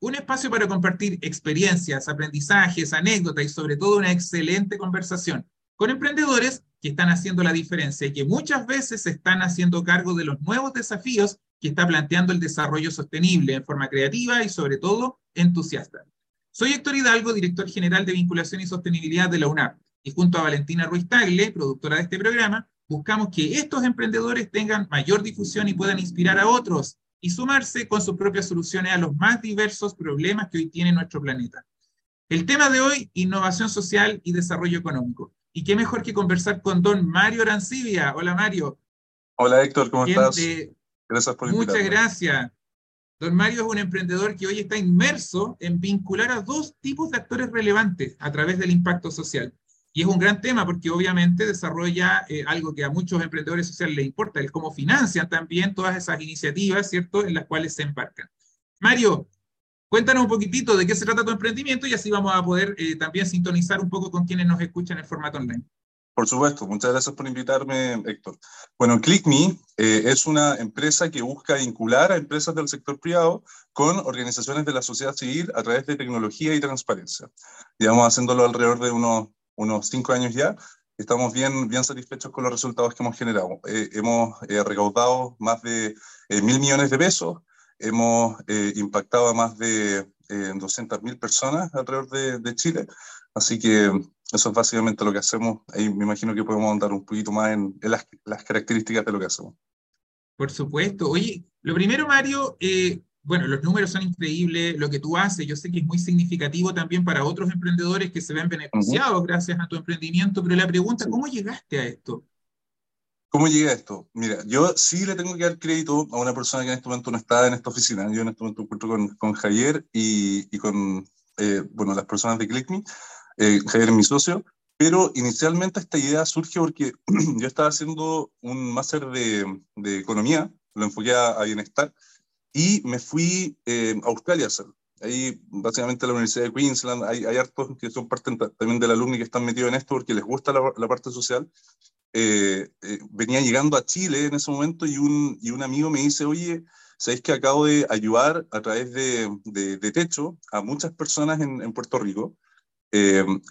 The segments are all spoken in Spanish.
un espacio para compartir experiencias, aprendizajes, anécdotas y sobre todo una excelente conversación con emprendedores que están haciendo la diferencia y que muchas veces están haciendo cargo de los nuevos desafíos que está planteando el desarrollo sostenible en forma creativa y sobre todo entusiasta. Soy Héctor Hidalgo, director general de vinculación y sostenibilidad de la UNAP, y junto a Valentina Ruiz Tagle, productora de este programa, buscamos que estos emprendedores tengan mayor difusión y puedan inspirar a otros y sumarse con sus propias soluciones a los más diversos problemas que hoy tiene nuestro planeta. El tema de hoy, innovación social y desarrollo económico. Y qué mejor que conversar con don Mario Arancibia. Hola Mario. Hola Héctor, ¿cómo estás? Gracias por invitarme. Muchas gracias. Don Mario es un emprendedor que hoy está inmerso en vincular a dos tipos de actores relevantes a través del impacto social. Y es un gran tema porque obviamente desarrolla eh, algo que a muchos emprendedores sociales les importa, es cómo financian también todas esas iniciativas, ¿cierto?, en las cuales se embarcan. Mario, cuéntanos un poquitito de qué se trata tu emprendimiento y así vamos a poder eh, también sintonizar un poco con quienes nos escuchan en formato online. Por supuesto, muchas gracias por invitarme, Héctor. Bueno, ClickMe eh, es una empresa que busca vincular a empresas del sector privado con organizaciones de la sociedad civil a través de tecnología y transparencia. Llevamos haciéndolo alrededor de unos unos cinco años ya, estamos bien, bien satisfechos con los resultados que hemos generado. Eh, hemos eh, recaudado más de eh, mil millones de pesos, hemos impactado a más de 200 mil personas alrededor de, de, Chile, así que eso es básicamente lo que hacemos. Ahí me imagino que podemos andar un poquito más en, en las, las, características de lo que hacemos. Por supuesto. Oye, lo primero, Mario, bueno, los números son increíbles, lo que tú haces, yo sé que es muy significativo también para otros emprendedores que se ven beneficiados gracias a tu emprendimiento, pero la pregunta, ¿cómo llegaste a esto? ¿Cómo llegué a esto? Mira, yo sí le tengo que dar crédito a una persona que en este momento no está en esta oficina. Yo en este momento encuentro con, con Javier y, y con, eh, bueno, las personas de ClickMe. Eh, Javier es mi socio, pero inicialmente esta idea surge porque yo estaba haciendo un máster de, de economía, lo enfoqué a bienestar, y me fui eh, a Australia a hacerlo. Ahí, básicamente, la Universidad de Queensland, hay, hay hartos que son parte también del alumni que están metidos en esto porque les gusta la, la parte social. Eh, eh, venía llegando a Chile en ese momento y un, y un amigo me dice, oye, ¿sabéis que acabo de ayudar a través de, de, de Techo a muchas personas en, en Puerto Rico?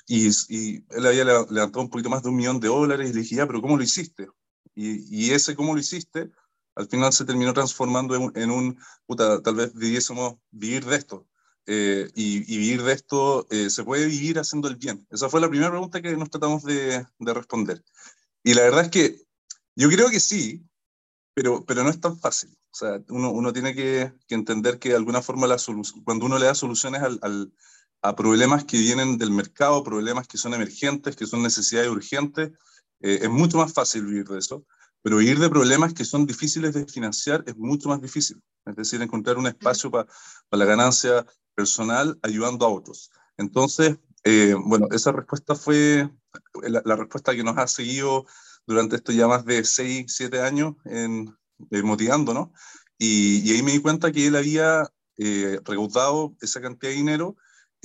y, y, él había levantado un poquito más de un millón de dólares y le dije, ya, pero ¿cómo lo hiciste? Y, y ese ¿cómo lo hiciste? Al final se terminó transformando en, un, puta, tal vez viviésemos vivir de esto. Eh, y, vivir de esto, eh, ¿se puede vivir haciendo el bien? Esa fue la primera pregunta que nos tratamos de, de responder. Y la verdad es que yo creo que sí, pero, pero no es tan fácil. O sea, uno, uno tiene que, entender que de alguna forma la cuando uno le da soluciones al, a problemas que vienen del mercado, problemas que son emergentes, que son necesidades urgentes, eh, es mucho más fácil vivir de eso. Pero ir de problemas que son difíciles de financiar es mucho más difícil. Es decir, encontrar un espacio para la ganancia personal ayudando a otros. Entonces, eh, bueno, esa respuesta fue la, respuesta que nos ha seguido durante estos ya más de 6, 7 años en, eh, motivándonos. Y, y, ahí me di cuenta que él había eh, recaudado esa cantidad de dinero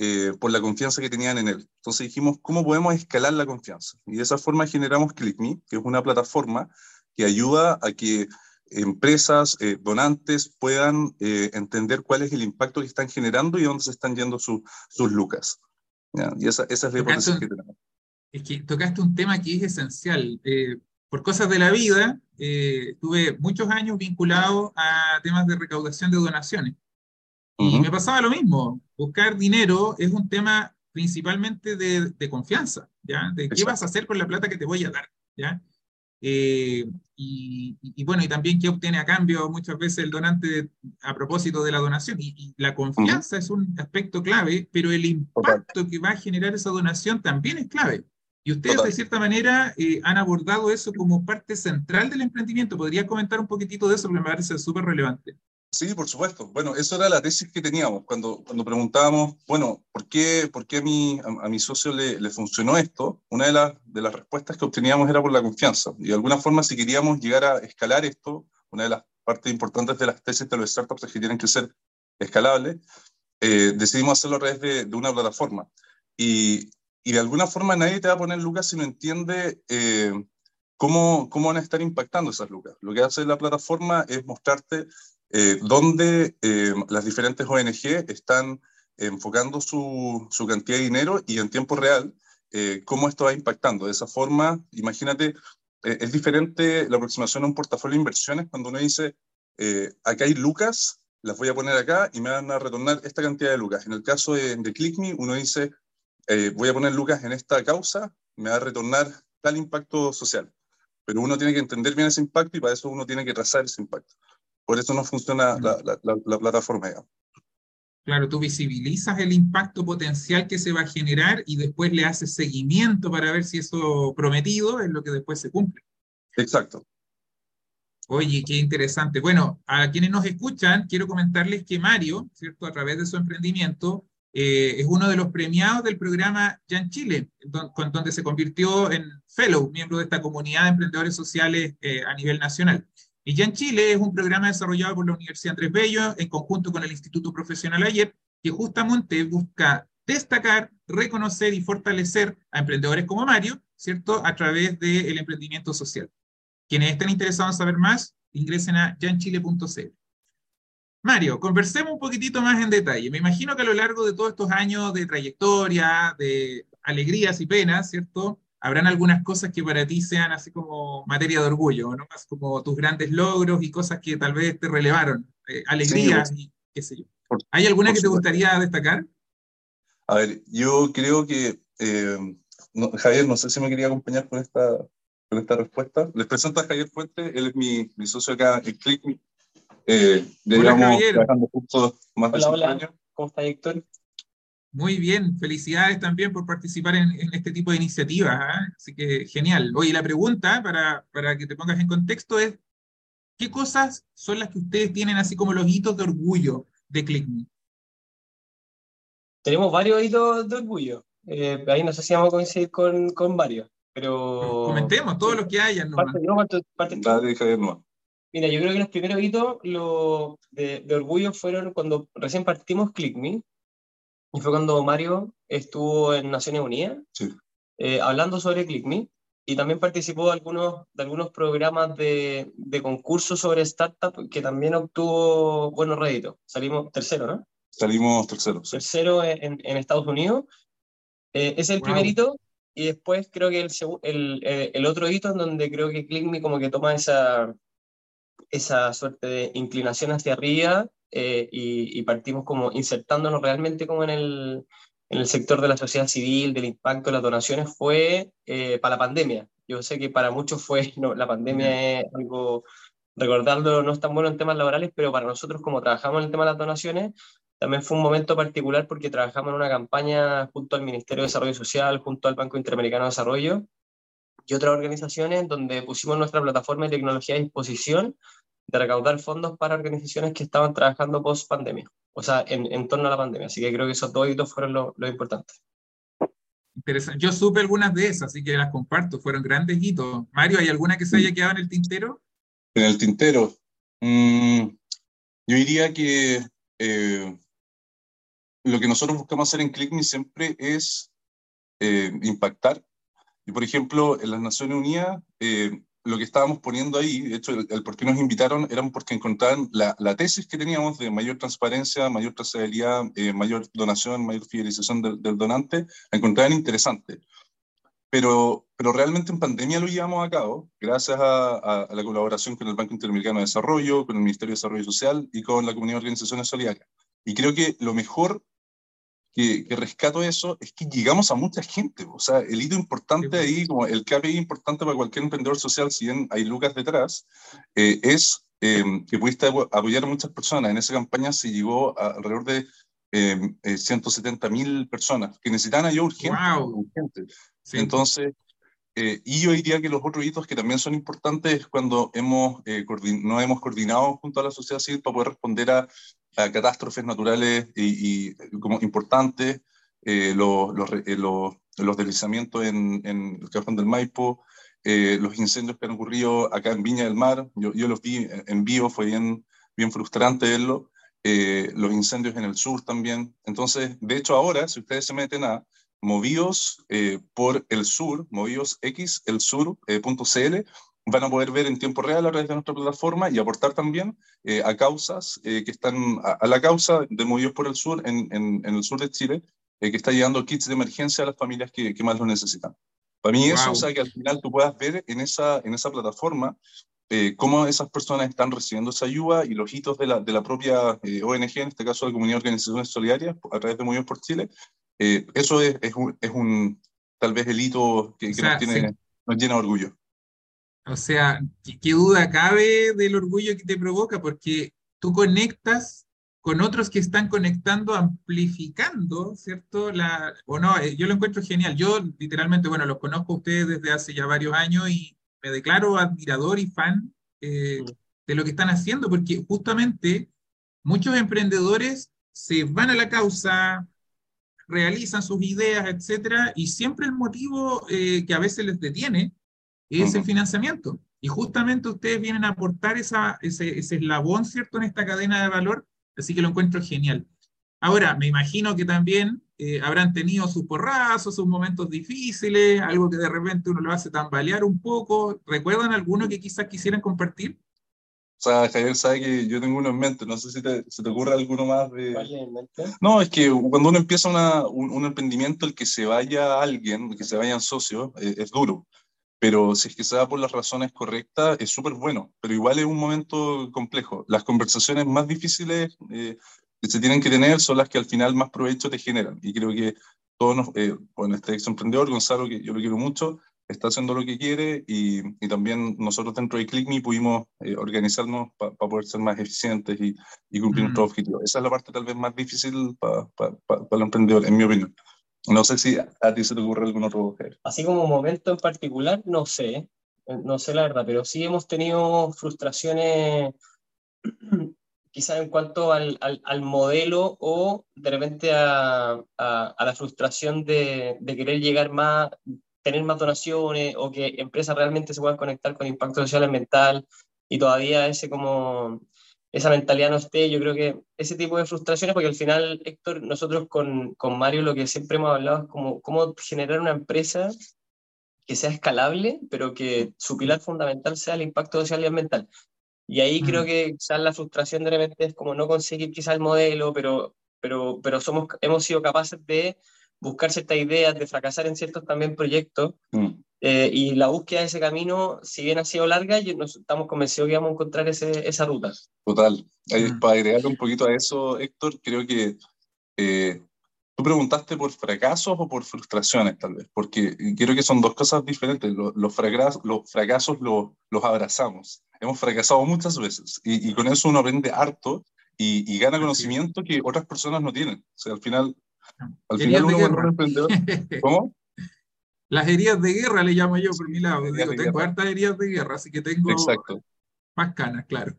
eh, por la confianza que tenían en él. Entonces dijimos, ¿cómo podemos escalar la confianza? Y de esa forma generamos ClickMe, que es una plataforma que ayuda a que empresas, eh, donantes puedan eh, entender cuál es el impacto que están generando y dónde se están yendo sus lucas. Y esa, esa, es la hipótesis que tenemos. Es que tocaste un tema que es esencial. Eh, por cosas de la vida, tuve muchos años vinculado a temas de recaudación de donaciones. Y me pasaba lo mismo. Buscar dinero es un tema principalmente de, de confianza, ¿ya? De qué vas a hacer con la plata que te voy a dar, ¿ya? Eh, y, bueno, y también qué obtiene a cambio muchas veces el donante a propósito de la donación. Y, la confianza es un aspecto clave, pero el impacto que va a generar esa donación también es clave. Y ustedes, de cierta manera, eh, han abordado eso como parte central del emprendimiento. ¿Podría comentar un poquitito de eso? Porque me parece súper relevante. Sí, por supuesto. Bueno, eso era la tesis que teníamos cuando, cuando preguntábamos, bueno, ¿por qué, por qué a, mi, a, mi socio le, le, funcionó esto? Una de, las de las respuestas que obteníamos era por la confianza. Y de alguna forma, si queríamos llegar a escalar esto, una de las partes importantes de las tesis de los startups es que tienen que ser escalables, eh, decidimos hacerlo a través de, de una plataforma. Y, y, de alguna forma nadie te va a poner lucas si no entiende eh, cómo, cómo van a estar impactando esas lucas. Lo que hace la plataforma es mostrarte eh, dónde eh, las diferentes ONG están enfocando su, su, cantidad de dinero y en tiempo real eh, cómo esto va impactando. De esa forma, imagínate, eh, es diferente la aproximación a un portafolio de inversiones cuando uno dice, eh, acá hay lucas, las voy a poner acá y me van a retornar esta cantidad de lucas. En el caso de, de ClickMe, uno dice, eh, voy a poner lucas en esta causa, me va a retornar tal impacto social. Pero uno tiene que entender bien ese impacto y para eso uno tiene que trazar ese impacto. Por eso no funciona la, la, la, la plataforma. Digamos. Claro, tú visibilizas el impacto potencial que se va a generar y después le haces seguimiento para ver si eso prometido es lo que después se cumple. Exacto. Oye, qué interesante. Bueno, a quienes nos escuchan, quiero comentarles que Mario, ¿cierto? A través de su emprendimiento, eh, es uno de los premiados del programa Jan Chile, don, donde se convirtió en fellow, miembro de esta comunidad de emprendedores sociales eh, a nivel nacional. Y Jan Chile es un programa desarrollado por la Universidad Andrés Bello en conjunto con el Instituto Profesional Ayer, que justamente busca destacar, reconocer y fortalecer a emprendedores como Mario, ¿cierto? A través del emprendimiento social. Quienes estén interesados en saber más, ingresen a janchile.cl. Mario, conversemos un poquitito más en detalle. Me imagino que a lo largo de todos estos años de trayectoria, de alegrías y penas, ¿cierto? Habrán algunas cosas que para ti sean así como materia de orgullo, ¿no? Más como tus grandes logros y cosas que tal vez te relevaron, eh, alegrías sí, y qué sé yo. Por, ¿Hay alguna que te gustaría destacar? A ver, yo creo que, eh, no, Javier, no sé si me quería acompañar con esta, con esta respuesta. Les presento a Javier Fuente, él es mi, mi socio acá en ClickMe. Eh, hola, Javier. trabajando juntos más hola, de hola. años. ¿Cómo está, Héctor? Muy bien, felicidades también por participar en, en este tipo de iniciativas. ¿eh? Así que genial. Oye, la pregunta, para, para que te pongas en contexto, es, ¿qué cosas son las que ustedes tienen así como los hitos de orgullo de ClickMe? Tenemos varios hitos de orgullo. Eh, ahí no sé si vamos a coincidir con, con varios, pero... Comentemos todos los que hayan. Parte, no, parte, parte Dale, Javier, no. Mira, yo creo que los primeros hitos lo, de, de, orgullo fueron cuando recién partimos ClickMe, y fue cuando Mario estuvo en Naciones Unidas sí. eh, hablando sobre ClickMe, y también participó de algunos, de algunos programas de, de concursos sobre startup que también obtuvo buenos réditos. Salimos tercero, ¿no? Salimos tercero. Sí. Tercero en, en, Estados Unidos. Eh, ese es el wow. primer hito. Y después creo que el, el, el, otro hito en donde creo que ClickMe como que toma esa, esa suerte de inclinación hacia arriba eh, y, y, partimos como insertándonos realmente como en el, en el sector de la sociedad civil, del impacto de las donaciones, fue eh, para la pandemia. Yo sé que para muchos fue, no, la pandemia es algo, recordarlo no es tan bueno en temas laborales, pero para nosotros como trabajamos en el tema de las donaciones, también fue un momento particular porque trabajamos en una campaña junto al Ministerio de Desarrollo Social, junto al Banco Interamericano de Desarrollo y otras organizaciones donde pusimos nuestra plataforma de tecnología a disposición de recaudar fondos para organizaciones que estaban trabajando post pandemia, o sea, en, en torno a la pandemia. Así que creo que esos dos hitos fueron lo, lo importante. Interesante. Yo supe algunas de esas, así que las comparto. Fueron grandes hitos. Mario, ¿hay alguna que se haya quedado en el tintero? En el tintero. Mm, yo diría que eh, lo que nosotros buscamos hacer en ClickMe siempre es eh, impactar. Y por ejemplo, en las Naciones Unidas, eh, lo que estábamos poniendo ahí, de hecho, el, el, por qué nos invitaron, eran porque encontraban la, la, tesis que teníamos de mayor transparencia, mayor trazabilidad, eh, mayor donación, mayor fidelización del, donante, la encontraban interesante. Pero, pero realmente en pandemia lo llevamos a cabo, gracias a, a, a, la colaboración con el Banco Interamericano de Desarrollo, con el Ministerio de Desarrollo Social y con la Comunidad de Organizaciones Solidarias. Y creo que lo mejor que, que, rescato eso es que llegamos a mucha gente. O sea, el hito importante ahí, como el KPI importante para cualquier emprendedor social, si bien hay lucas detrás, eh, es eh, que pudiste apoyar a muchas personas. En esa campaña se llegó a alrededor de eh, 170 mil personas que necesitaban ayuda urgente. Wow. urgente. Sí. Entonces, Eh, y yo diría que los otros hitos que también son importantes es cuando hemos, eh, nos hemos coordinado junto a la sociedad civil para poder responder a, catástrofes naturales y, como importantes, eh, los, los, los, deslizamientos en, en, el Cajón del Maipo, los incendios que han ocurrido acá en Viña del Mar, yo, yo los vi en vivo, fue bien, bien frustrante verlo, los incendios en el sur también. Entonces, de hecho ahora, si ustedes se meten a movidos eh, por el sur, movidos X, el eh, van a poder ver en tiempo real a través de nuestra plataforma y aportar también eh, a causas que están, a, la causa de Movidos por el Sur en, en, el sur de Chile, que está llegando kits de emergencia a las familias que, que más lo necesitan. Para mí eso, o sea, que al final tú puedas ver en esa, en esa plataforma cómo esas personas están recibiendo esa ayuda y los hitos de la, de la propia ONG, en este caso de Comunidad de Organizaciones Solidarias, a través de Movidos por Chile, eh, eso es, es, un, es, un, tal vez el hito que, nos, tiene, nos llena de orgullo. O sea, ¿qué, duda cabe del orgullo que te provoca? Porque tú conectas con otros que están conectando, amplificando, ¿cierto? La, o no, eh, yo lo encuentro genial. Yo literalmente, bueno, los conozco a ustedes desde hace ya varios años y me declaro admirador y fan eh, de lo que están haciendo, porque justamente muchos emprendedores se van a la causa, realizan sus ideas, etcétera, y siempre el motivo eh, que a veces les detiene es el financiamiento. Y justamente ustedes vienen a aportar esa, ese, eslabón, ¿cierto?, en esta cadena de valor, así que lo encuentro genial. Ahora, me imagino que también eh, habrán tenido sus porrazos, sus momentos difíciles, algo que de repente uno lo hace tambalear un poco. ¿Recuerdan alguno que quizás quisieran compartir? O sea, Javier sabe que yo tengo uno en mente, no sé si te, se te ocurre alguno más de... en mente? No, es que cuando uno empieza una, un, emprendimiento, el que se vaya alguien, que se vayan socios, eh, es duro. Pero si es que se da por las razones correctas, es súper bueno. Pero igual es un momento complejo. Las conversaciones más difíciles eh, que se tienen que tener son las que al final más provecho te generan. Y creo que todos, nos, eh, bueno, este ex emprendedor, Gonzalo, que yo lo quiero mucho, está haciendo lo que quiere y, y también nosotros dentro de ClickMe pudimos eh, organizarnos para poder ser más eficientes y, y cumplir nuestros mm. objetivos. Esa es la parte tal vez más difícil para pa, pa, el emprendedor, en mi opinión. No sé si a ti se te ocurre algún otro Así como momento en particular, no sé, eh, no sé la verdad, pero sí hemos tenido frustraciones quizás en cuanto al, al, modelo o de repente a, a, a la frustración de, de, querer llegar más, tener más donaciones o que empresas realmente se puedan conectar con impacto social ambiental y todavía ese como esa mentalidad no esté, yo creo que ese tipo de frustraciones, porque al final, Héctor, nosotros con, con Mario lo que siempre hemos hablado es como cómo generar una empresa que sea escalable, pero que su pilar fundamental sea el impacto social y ambiental. Y ahí creo mm. que quizás la frustración de repente es como no conseguir quizás el modelo, pero, pero, pero somos, hemos sido capaces de buscar ciertas ideas, de fracasar en ciertos también proyectos. Mm. Eh, y la búsqueda de ese camino, si bien ha sido larga, nos estamos convencidos que vamos a encontrar ese, esa ruta. Total. Mm. Para agregar un poquito a eso, Héctor, creo que eh, tú preguntaste por fracasos o por frustraciones, tal vez, porque creo que son dos cosas diferentes. Los, los fracasos, los, fracasos los, abrazamos. Hemos fracasado muchas veces y, y, con eso uno aprende harto y, y gana conocimiento que otras personas no tienen. O sea, al final al final uno ¿Cómo? Las heridas de guerra le llamo yo por mi lado. tengo hartas heridas de guerra, así que tengo Exacto. más canas, claro.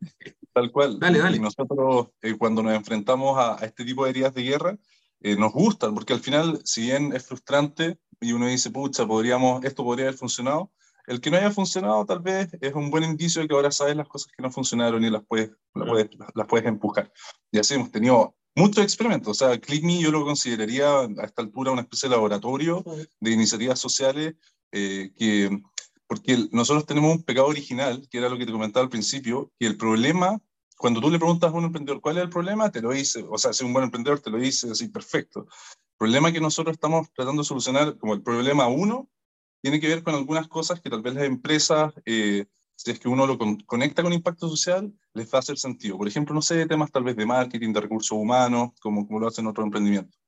Tal cual. Dale, dale. Y nosotros, eh, cuando nos enfrentamos a, este tipo de heridas de guerra, eh, nos gustan, porque al final, si bien es frustrante y uno dice, pucha, podríamos, esto podría haber funcionado, el que no haya funcionado tal vez es un buen indicio de que ahora sabes las cosas que no funcionaron y las puedes, las puedes, las puedes empujar. Y así hemos tenido muchos experimentos. O sea, ClickMe yo lo consideraría a esta altura una especie de laboratorio de iniciativas sociales eh, que, porque nosotros tenemos un pecado original, que era lo que te comentaba al principio, que el problema, cuando tú le preguntas a un emprendedor cuál es el problema, te lo dice, o sea, si un buen emprendedor te lo dice así, perfecto. El problema que nosotros estamos tratando de solucionar, como el problema uno, tiene que ver con algunas cosas que tal vez las empresas... Eh, si es que uno lo conecta con impacto social, les va a hacer sentido. Por ejemplo, no sé, temas tal vez de marketing, de recursos humanos, como, como lo hacen otros emprendimientos.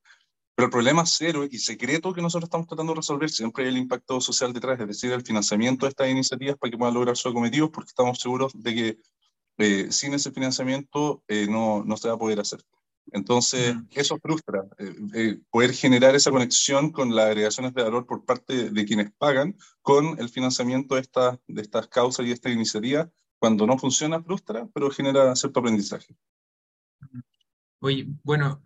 Pero el problema cero y secreto que nosotros estamos tratando de resolver siempre es el impacto social detrás, es decir, el financiamiento de estas iniciativas para que puedan lograr sus cometidos, porque estamos seguros de que eh, sin ese financiamiento eh, no, no se va a poder hacer. Entonces, eso frustra, eh, eh, poder generar esa conexión con las agregaciones de valor por parte de quienes pagan con el financiamiento de, estas de estas causas y esta iniciativa. Cuando no funciona, frustra, pero genera cierto aprendizaje. Oye, bueno,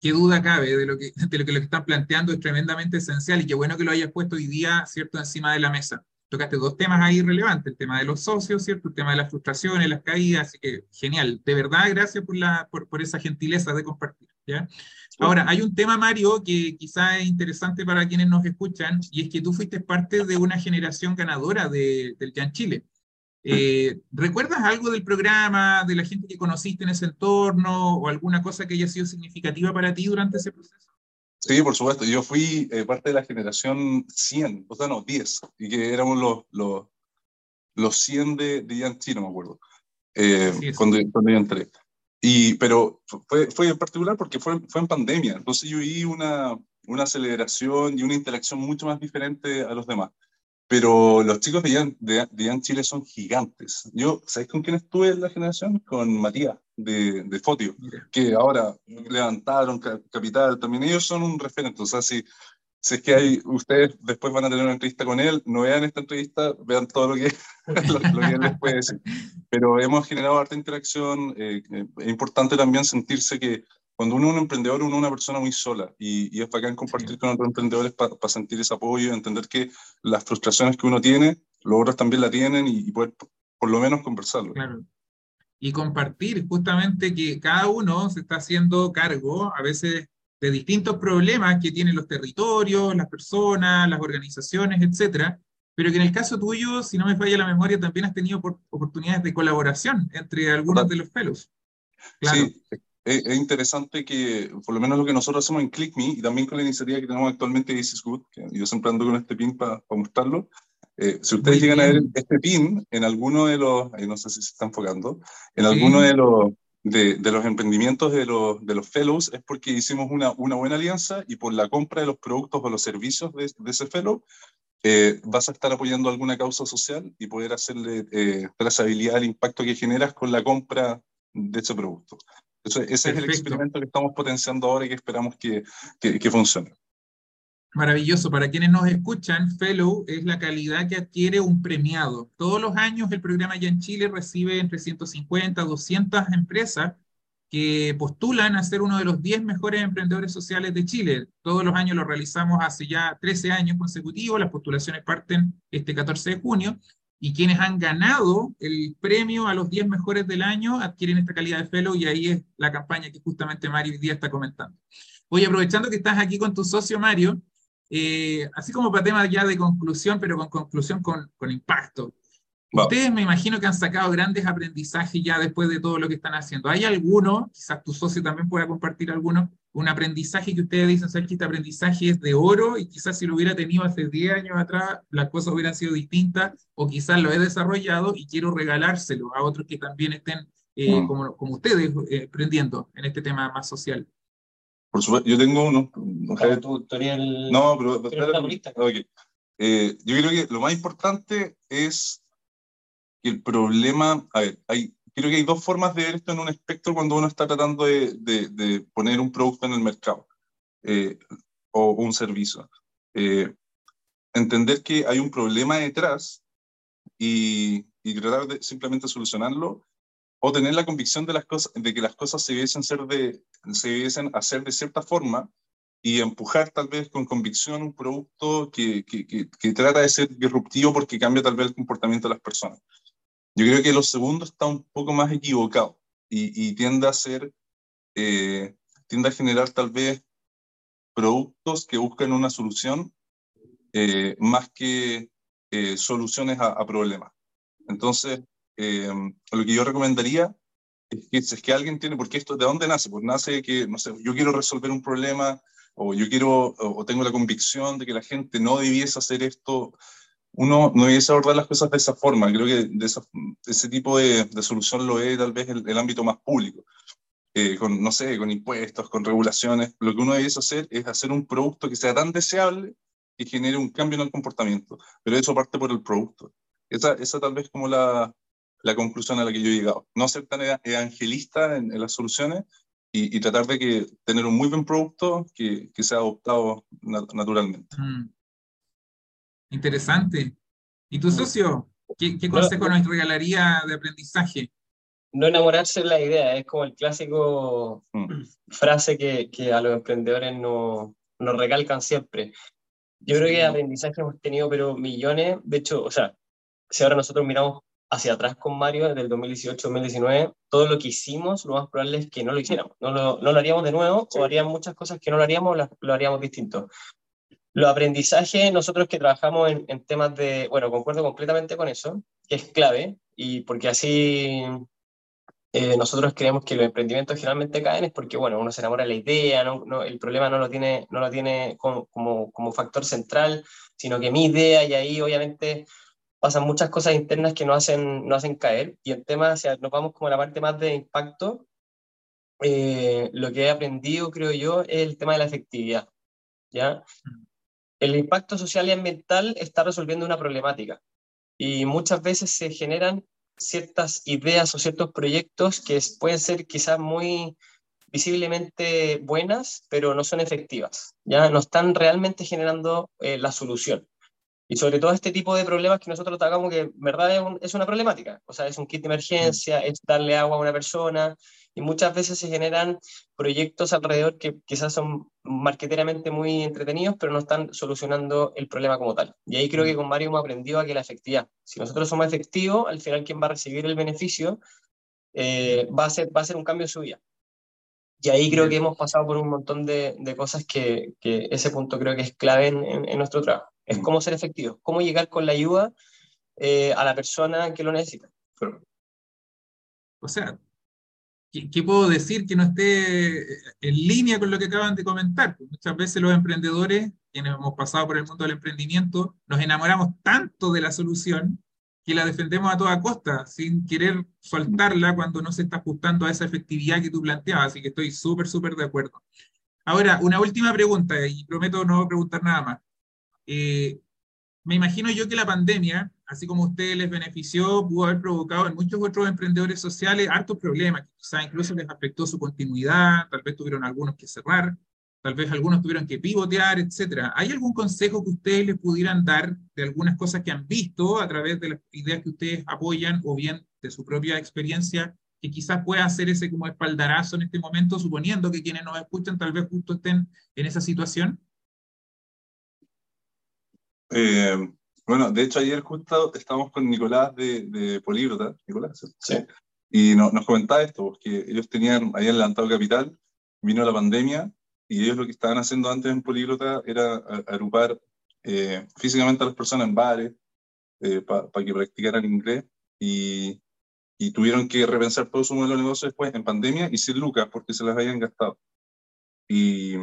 qué duda cabe de lo que, de lo que lo están planteando es tremendamente esencial y qué bueno que lo hayas puesto hoy día, ¿cierto?, encima de la mesa tocaste dos temas ahí relevantes, el tema de los socios, ¿cierto? El tema de las frustraciones, las caídas, así que genial. De verdad, gracias por, la, por, por esa gentileza de compartir, ¿ya? Ahora, hay un tema, Mario, que quizá es interesante para quienes nos escuchan, y es que tú fuiste parte de una generación ganadora de, del Jan Chile. Eh, ¿Recuerdas algo del programa, de la gente que conociste en ese entorno, o alguna cosa que haya sido significativa para ti durante ese proceso? Sí, por supuesto. Yo fui eh, parte de la generación 100, o sea, no, 10, y que éramos los, los, los 100 de, de Yanchi, no me acuerdo, eh, cuando, cuando, yo entré. Y, pero fue, fue en particular porque fue, fue en pandemia, entonces yo vi una, una aceleración y una interacción mucho más diferente a los demás. Pero los chicos de Ian, de, Chile son gigantes. Yo, ¿sabéis con quién estuve en la generación? Con Matías, de, de Fotio, que ahora levantaron capital. También ellos son un referente. O sea, si, si es que hay, ustedes después van a tener una entrevista con él, no vean esta entrevista, vean todo lo que, lo, que él les puede decir. Pero hemos generado harta interacción. Eh, eh, es importante también sentirse que cuando uno es un emprendedor, uno es una persona muy sola y, y es bacán compartir con otros emprendedores para sentir ese apoyo, entender que las frustraciones que uno tiene, los otros también la tienen y, poder por lo menos conversarlo. Claro. Y compartir justamente que cada uno se está haciendo cargo a veces de distintos problemas que tienen los territorios, las personas, las organizaciones, etcétera, pero que en el caso tuyo, si no me falla la memoria, también has tenido oportunidades de colaboración entre algunos de los pelos. Claro. Sí, es, interesante que, por lo menos lo que nosotros hacemos en ClickMe y también con la iniciativa que tenemos actualmente de Is Good, que yo siempre ando con este pin para mostrarlo, eh, si ustedes llegan a ver este pin en alguno de los, no sé si se está enfocando, en alguno de los, de, de, los emprendimientos de los, de los fellows es porque hicimos una, una buena alianza y por la compra de los productos o los servicios de, de ese fellow eh, vas a estar apoyando alguna causa social y poder hacerle eh, trazabilidad al impacto que generas con la compra de ese producto. Ese es el experimento que estamos potenciando ahora y que esperamos que, que, funcione. Maravilloso. Para quienes nos escuchan, Fellow es la calidad que adquiere un premiado. Todos los años el programa ya en Chile recibe entre 150 200 empresas que postulan a ser uno de los 10 mejores emprendedores sociales de Chile. Todos los años lo realizamos hace ya 13 años consecutivos. Las postulaciones parten este 14 de junio y quienes han ganado el premio a los 10 mejores del año adquieren esta calidad de fellow y ahí es la campaña que justamente Mario hoy está comentando. Oye, aprovechando que estás aquí con tu socio Mario, eh, así como para temas ya de conclusión, pero con conclusión con, con impacto. Ustedes me imagino que han sacado grandes aprendizajes ya después de todo lo que están haciendo. ¿Hay alguno, quizás tu socio también pueda compartir alguno, un aprendizaje que ustedes dicen, ¿sabes que este aprendizaje es de oro y quizás si lo hubiera tenido hace 10 años atrás, las cosas hubieran sido distintas o quizás lo he desarrollado y quiero regalárselo a otros que también estén eh, mm. como, como, ustedes eh, aprendiendo en este tema más social? Por supuesto, yo tengo uno. No, pero... Eh, yo creo que lo más importante es que el problema, a ver, hay, creo que hay dos formas de ver esto en un espectro cuando uno está tratando de, de, poner un producto en el mercado eh, o un servicio. Eh, entender que hay un problema detrás y, y, tratar de simplemente solucionarlo o tener la convicción de, las cosas, de que las cosas se debiesen, ser de, se debiesen hacer de cierta forma y empujar tal vez con convicción un producto que, que, que, que trata de ser disruptivo porque cambia tal vez el comportamiento de las personas. Yo creo que lo segundo está un poco más equivocado y, tiende a ser, eh, tiende a generar tal vez productos que buscan una solución eh, más que eh, soluciones a, problemas. Entonces, lo que yo recomendaría es que si es que alguien tiene, porque esto, ¿de dónde nace? Pues nace que, no sé, yo quiero resolver un problema o yo quiero, o tengo la convicción de que la gente no debiese hacer esto uno no debiese abordar las cosas de esa forma. Creo que de, ese tipo de, de, solución lo es tal vez el, el ámbito más público. Eh, con, no sé, con impuestos, con regulaciones. Lo que uno debiese hacer es hacer un producto que sea tan deseable que genere un cambio en el comportamiento. Pero eso parte por el producto. Esa, esa tal vez como la, la conclusión a la que yo he llegado. No ser tan evangelista en, en las soluciones, y, tratar de que, tener un muy buen producto que, que sea adoptado naturalmente. Mm. Interesante. ¿Y tu socio? ¿Qué, qué consejo nos regalaría de aprendizaje? No enamorarse de la idea, es como el clásico mm. frase que, que, a los emprendedores nos no recalcan siempre. Yo creo que aprendizaje hemos tenido, pero millones. De hecho, o sea, si ahora nosotros miramos hacia atrás con Mario, desde el 2018-2019, todo lo que hicimos, lo más probable es que no lo hiciéramos. No lo, no lo haríamos de nuevo, o haríamos muchas cosas que no lo haríamos, lo haríamos distinto. Los aprendizajes, nosotros que trabajamos en, en, temas de, bueno, concuerdo completamente con eso, que es clave, y porque así eh, nosotros creemos que los emprendimientos generalmente caen es porque, bueno, uno se enamora de la idea, no, no, el problema no lo tiene, no lo tiene como, como, como, factor central, sino que mi idea, y ahí obviamente pasan muchas cosas internas que no hacen, no hacen caer, y el tema, o sea, nos vamos como a la parte más de impacto, eh, lo que he aprendido, creo yo, es el tema de la efectividad, ¿ya? El impacto social y ambiental está resolviendo una problemática, y muchas veces se generan ciertas ideas o ciertos proyectos que pueden ser quizás muy visiblemente buenas, pero no son efectivas, ya no están realmente generando eh, la solución. Y sobre todo este tipo de problemas que nosotros tratamos que en verdad es, es, una problemática, o sea, es un kit de emergencia, es darle agua a una persona, y muchas veces se generan proyectos alrededor que quizás son marqueteramente muy entretenidos, pero no están solucionando el problema como tal. Y ahí creo que con Mario hemos aprendido a que la efectividad, si nosotros somos efectivos, al final quien va a recibir el beneficio eh, va, a ser, va a ser un cambio en su vida. Y ahí creo que hemos pasado por un montón de, de cosas que, que, ese punto creo que es clave en, en, nuestro trabajo. Es cómo ser efectivo, cómo llegar con la ayuda eh, a la persona que lo necesita. O sea, ¿qué, puedo decir que no esté en línea con lo que acaban de comentar? Pues muchas veces los emprendedores, quienes hemos pasado por el mundo del emprendimiento, nos enamoramos tanto de la solución que la defendemos a toda costa, sin querer soltarla cuando no se está ajustando a esa efectividad que tú planteabas. Así que estoy súper, súper de acuerdo. Ahora, una última pregunta, y prometo no preguntar nada más. Eh, me imagino yo que la pandemia, así como a ustedes les benefició, pudo haber provocado en muchos otros emprendedores sociales hartos problemas, quizás incluso les afectó su continuidad, tal vez tuvieron algunos que cerrar, tal vez algunos tuvieron que pivotear, etc. ¿Hay algún consejo que ustedes les pudieran dar de algunas cosas que han visto a través de las ideas que ustedes apoyan o bien de su propia experiencia que quizás pueda hacer ese como espaldarazo en este momento, suponiendo que quienes nos escuchan tal vez justo estén en esa situación? Eh, bueno, de hecho ayer justo estábamos con Nicolás de, de Nicolás, sí. y nos comentaba esto, porque ellos tenían, habían levantado capital, vino la pandemia, y ellos lo que estaban haciendo antes en Políglota era agrupar eh, físicamente a las personas en bares eh, para que practicaran inglés, y, y, tuvieron que repensar todo su modelo de negocio después en pandemia y sin lucas, porque se las habían gastado. Y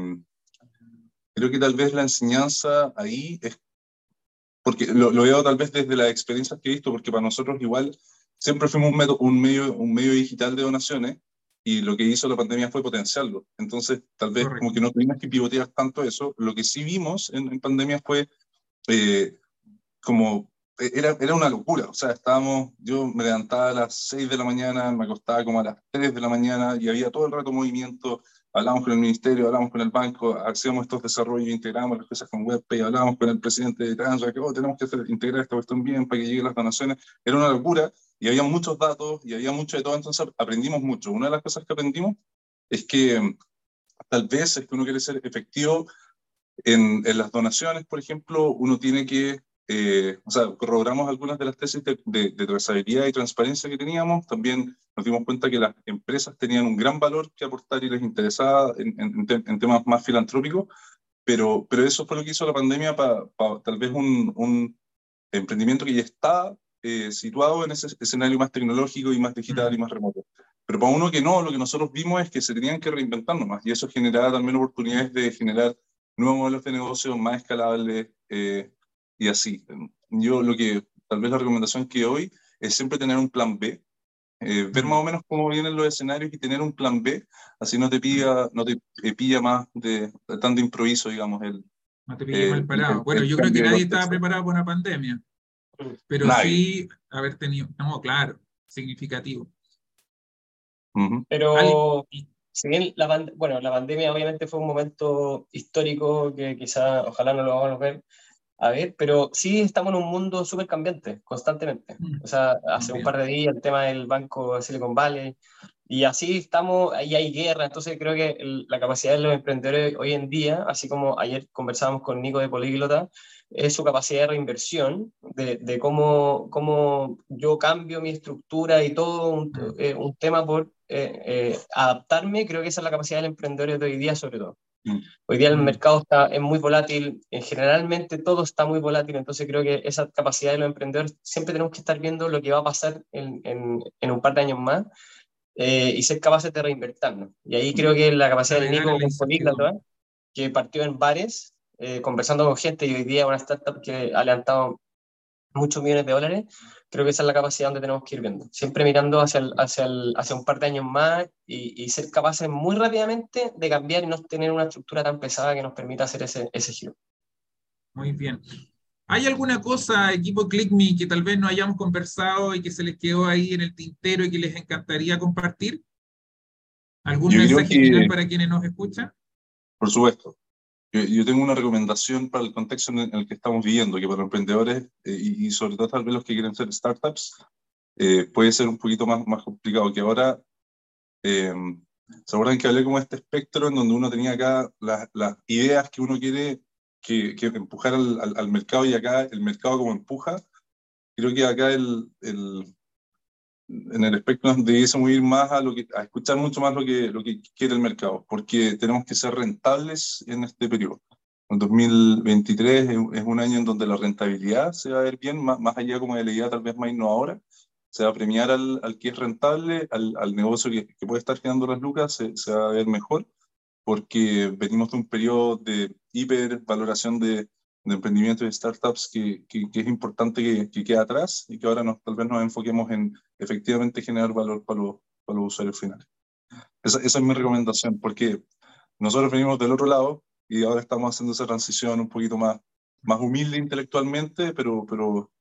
creo que tal vez la enseñanza ahí es porque lo, veo tal vez desde las experiencias que he visto, porque para nosotros igual siempre fuimos un, un, medio, un medio digital de donaciones y lo que hizo la pandemia fue potenciarlo. Entonces, tal vez como que no tuvimos que pivotear tanto eso. Lo que sí vimos en, pandemia fue eh, como, e, era, era una locura. O sea, estábamos, yo me levantaba a las 6 de la mañana, me acostaba como a las 3 de la mañana y había todo el rato movimiento hablamos con el ministerio, hablamos con el banco, hacíamos estos desarrollos, integramos las cosas con WebPay, hablamos con el presidente de Transra, que oh, tenemos que hacer, integrar esta cuestión bien para que lleguen las donaciones. Era una locura y había muchos datos y había mucho de todo, entonces aprendimos mucho. Una de las cosas que aprendimos es que mm, tal vez es que uno quiere ser efectivo en, en las donaciones, por ejemplo, uno tiene que eh, o sea, corroboramos algunas de las tesis de, de, trazabilidad y transparencia que teníamos. También nos dimos cuenta que las empresas tenían un gran valor que aportar y les interesaba en, en, temas más filantrópicos, pero, pero eso fue lo que hizo la pandemia para tal vez un, un, emprendimiento que ya está eh, situado en ese escenario más tecnológico y más digital y más remoto. Pero para uno que no, lo que nosotros vimos es que se tenían que reinventar nomás y eso generaba también oportunidades de generar nuevos modelos de negocio más escalables, eh, y así. Yo lo que, tal vez la recomendación que hoy es siempre tener un plan B, eh, ver más o menos cómo vienen los escenarios y tener un plan B, así no te pilla, no te pilla más de, tanto improviso, digamos. El, no te pilla mal parado. bueno, yo creo que nadie estaba preparado para una pandemia, pero sí haber tenido, no, claro, significativo. Pero si bien la, bueno, la pandemia obviamente fue un momento histórico que quizá, ojalá no lo vamos a ver, a ver, pero sí estamos en un mundo súper cambiante, constantemente. Mm. O sea, hace un par de días el tema del banco Silicon Valley, y así estamos, ahí hay guerra, entonces creo que la capacidad de los emprendedores hoy en día, así como ayer conversábamos con Nico de Políglota, es su capacidad de reinversión, de, de cómo, cómo, yo cambio mi estructura y todo un, mm. eh, un tema por eh, eh, adaptarme, creo que esa es la capacidad del emprendedor de hoy día sobre todo. Mm. Hoy día el mm. mercado está, es muy volátil, generalmente todo está muy volátil, entonces creo que esa capacidad de los emprendedores, siempre tenemos que estar viendo lo que va a pasar en, en, en un par de años más y ser capaces de reinvertirnos. Y ahí creo que la capacidad del Nico que partió en bares, eh, conversando con gente y hoy día una startup que ha levantado muchos millones de dólares, creo que esa es la capacidad donde tenemos que ir viendo. Siempre mirando hacia, hacia, hacia un par de años más y, ser capaces muy rápidamente de cambiar y no tener una estructura tan pesada que nos permita hacer ese, ese giro. Muy bien. ¿Hay alguna cosa, equipo ClickMe, que tal vez no hayamos conversado y que se les quedó ahí en el tintero y que les encantaría compartir? ¿Algún mensaje final para quienes nos escuchan? Por supuesto. Yo tengo una recomendación para el contexto en el que estamos viviendo, que para emprendedores eh, y, sobre todo tal vez los que quieren ser startups, eh, puede ser un poquito más, más complicado, que ahora, eh, ¿se acuerdan que hablé como este espectro en donde uno tenía acá las, las ideas que uno quiere que, que empujar al, al, al, mercado y acá el mercado como empuja? Creo que acá el, el en el espectro debiésemos ir más a, lo que, a escuchar mucho más lo que, lo que quiere el mercado, porque tenemos que ser rentables en este periodo. En 2023 es un año en donde la rentabilidad se va a ver bien, más, más allá como de la idea tal vez más innovadora, se va a premiar al, al que es rentable, al, al negocio que, que, puede estar generando las lucas, se, se, va a ver mejor, porque venimos de un periodo de hipervaloración de, de emprendimiento y startups que, que, que es importante que, que, quede atrás y que ahora nos, tal vez nos enfoquemos en efectivamente generar valor para los, para los usuarios finales. Esa, esa, es mi recomendación, porque nosotros venimos del otro lado y ahora estamos haciendo esa transición un poquito más, más humilde intelectualmente, pero, pero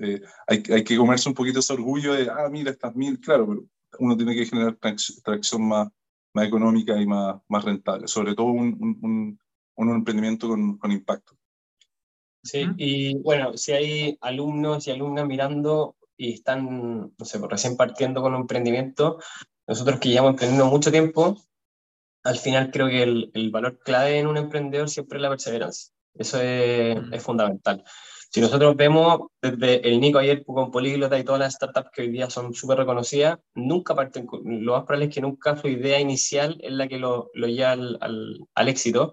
eh, hay, hay, que comerse un poquito ese orgullo de, ah, mira, estas mil, claro, pero uno tiene que generar tracción más, más económica y más, más rentable, sobre todo un, un, un, un emprendimiento con, con impacto. Sí, y bueno, si hay alumnos y alumnas mirando y están, no sé, pues, recién partiendo con un emprendimiento, nosotros que llevamos emprendiendo mucho tiempo, al final creo que el, el, valor clave en un emprendedor siempre es la perseverancia. Eso es, es fundamental. Si nosotros vemos desde el Nico ayer con Políglota y todas las startups que hoy día son súper reconocidas, nunca parten, lo más probable es que nunca su idea inicial es la que lo, lo lleva al, al, al éxito,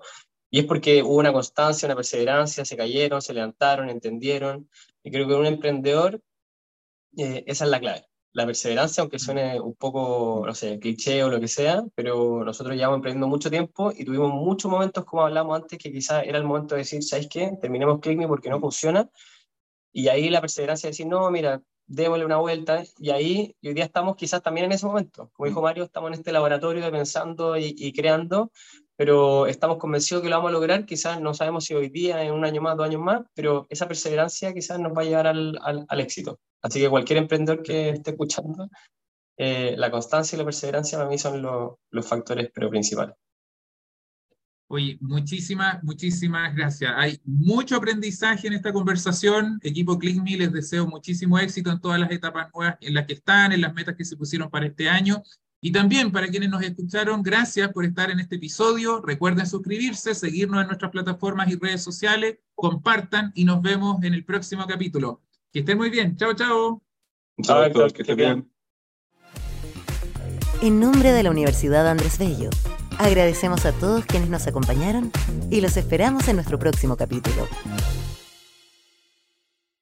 y es porque hubo una constancia, una perseverancia, se cayeron, se levantaron, entendieron. Y creo que un emprendedor, eh, esa es la clave. La perseverancia, aunque suene un poco, no sé, cliché o lo que sea, pero nosotros llevamos emprendiendo mucho tiempo y tuvimos muchos momentos, como hablamos antes, que quizás era el momento de decir, ¿sabes qué? Terminemos ClickMe porque no funciona. Y ahí la perseverancia de decir, no, mira, démosle una vuelta. Y ahí, hoy día estamos quizás también en ese momento. Como dijo Mario, estamos en este laboratorio de pensando y, y creando, pero estamos convencidos que lo vamos a lograr. Quizás no sabemos si hoy día, en un año más, dos años más, pero esa perseverancia quizás nos va a llevar al, al, al éxito. Así que cualquier emprendedor que esté escuchando, eh, la constancia y la perseverancia para mí son lo, los factores pero principales. Oye, muchísimas, muchísimas gracias. Hay mucho aprendizaje en esta conversación. Equipo ClickMe, les deseo muchísimo éxito en todas las etapas nuevas en las que están, en las metas que se pusieron para este año y también para quienes nos escucharon, gracias por estar en este episodio. Recuerden suscribirse, seguirnos en nuestras plataformas y redes sociales, compartan y nos vemos en el próximo capítulo. Que estén muy bien. Chao, chao. Chao, chao que estén bien. En nombre de la Universidad Andrés Bello, agradecemos a todos quienes nos acompañaron y los esperamos en nuestro próximo capítulo.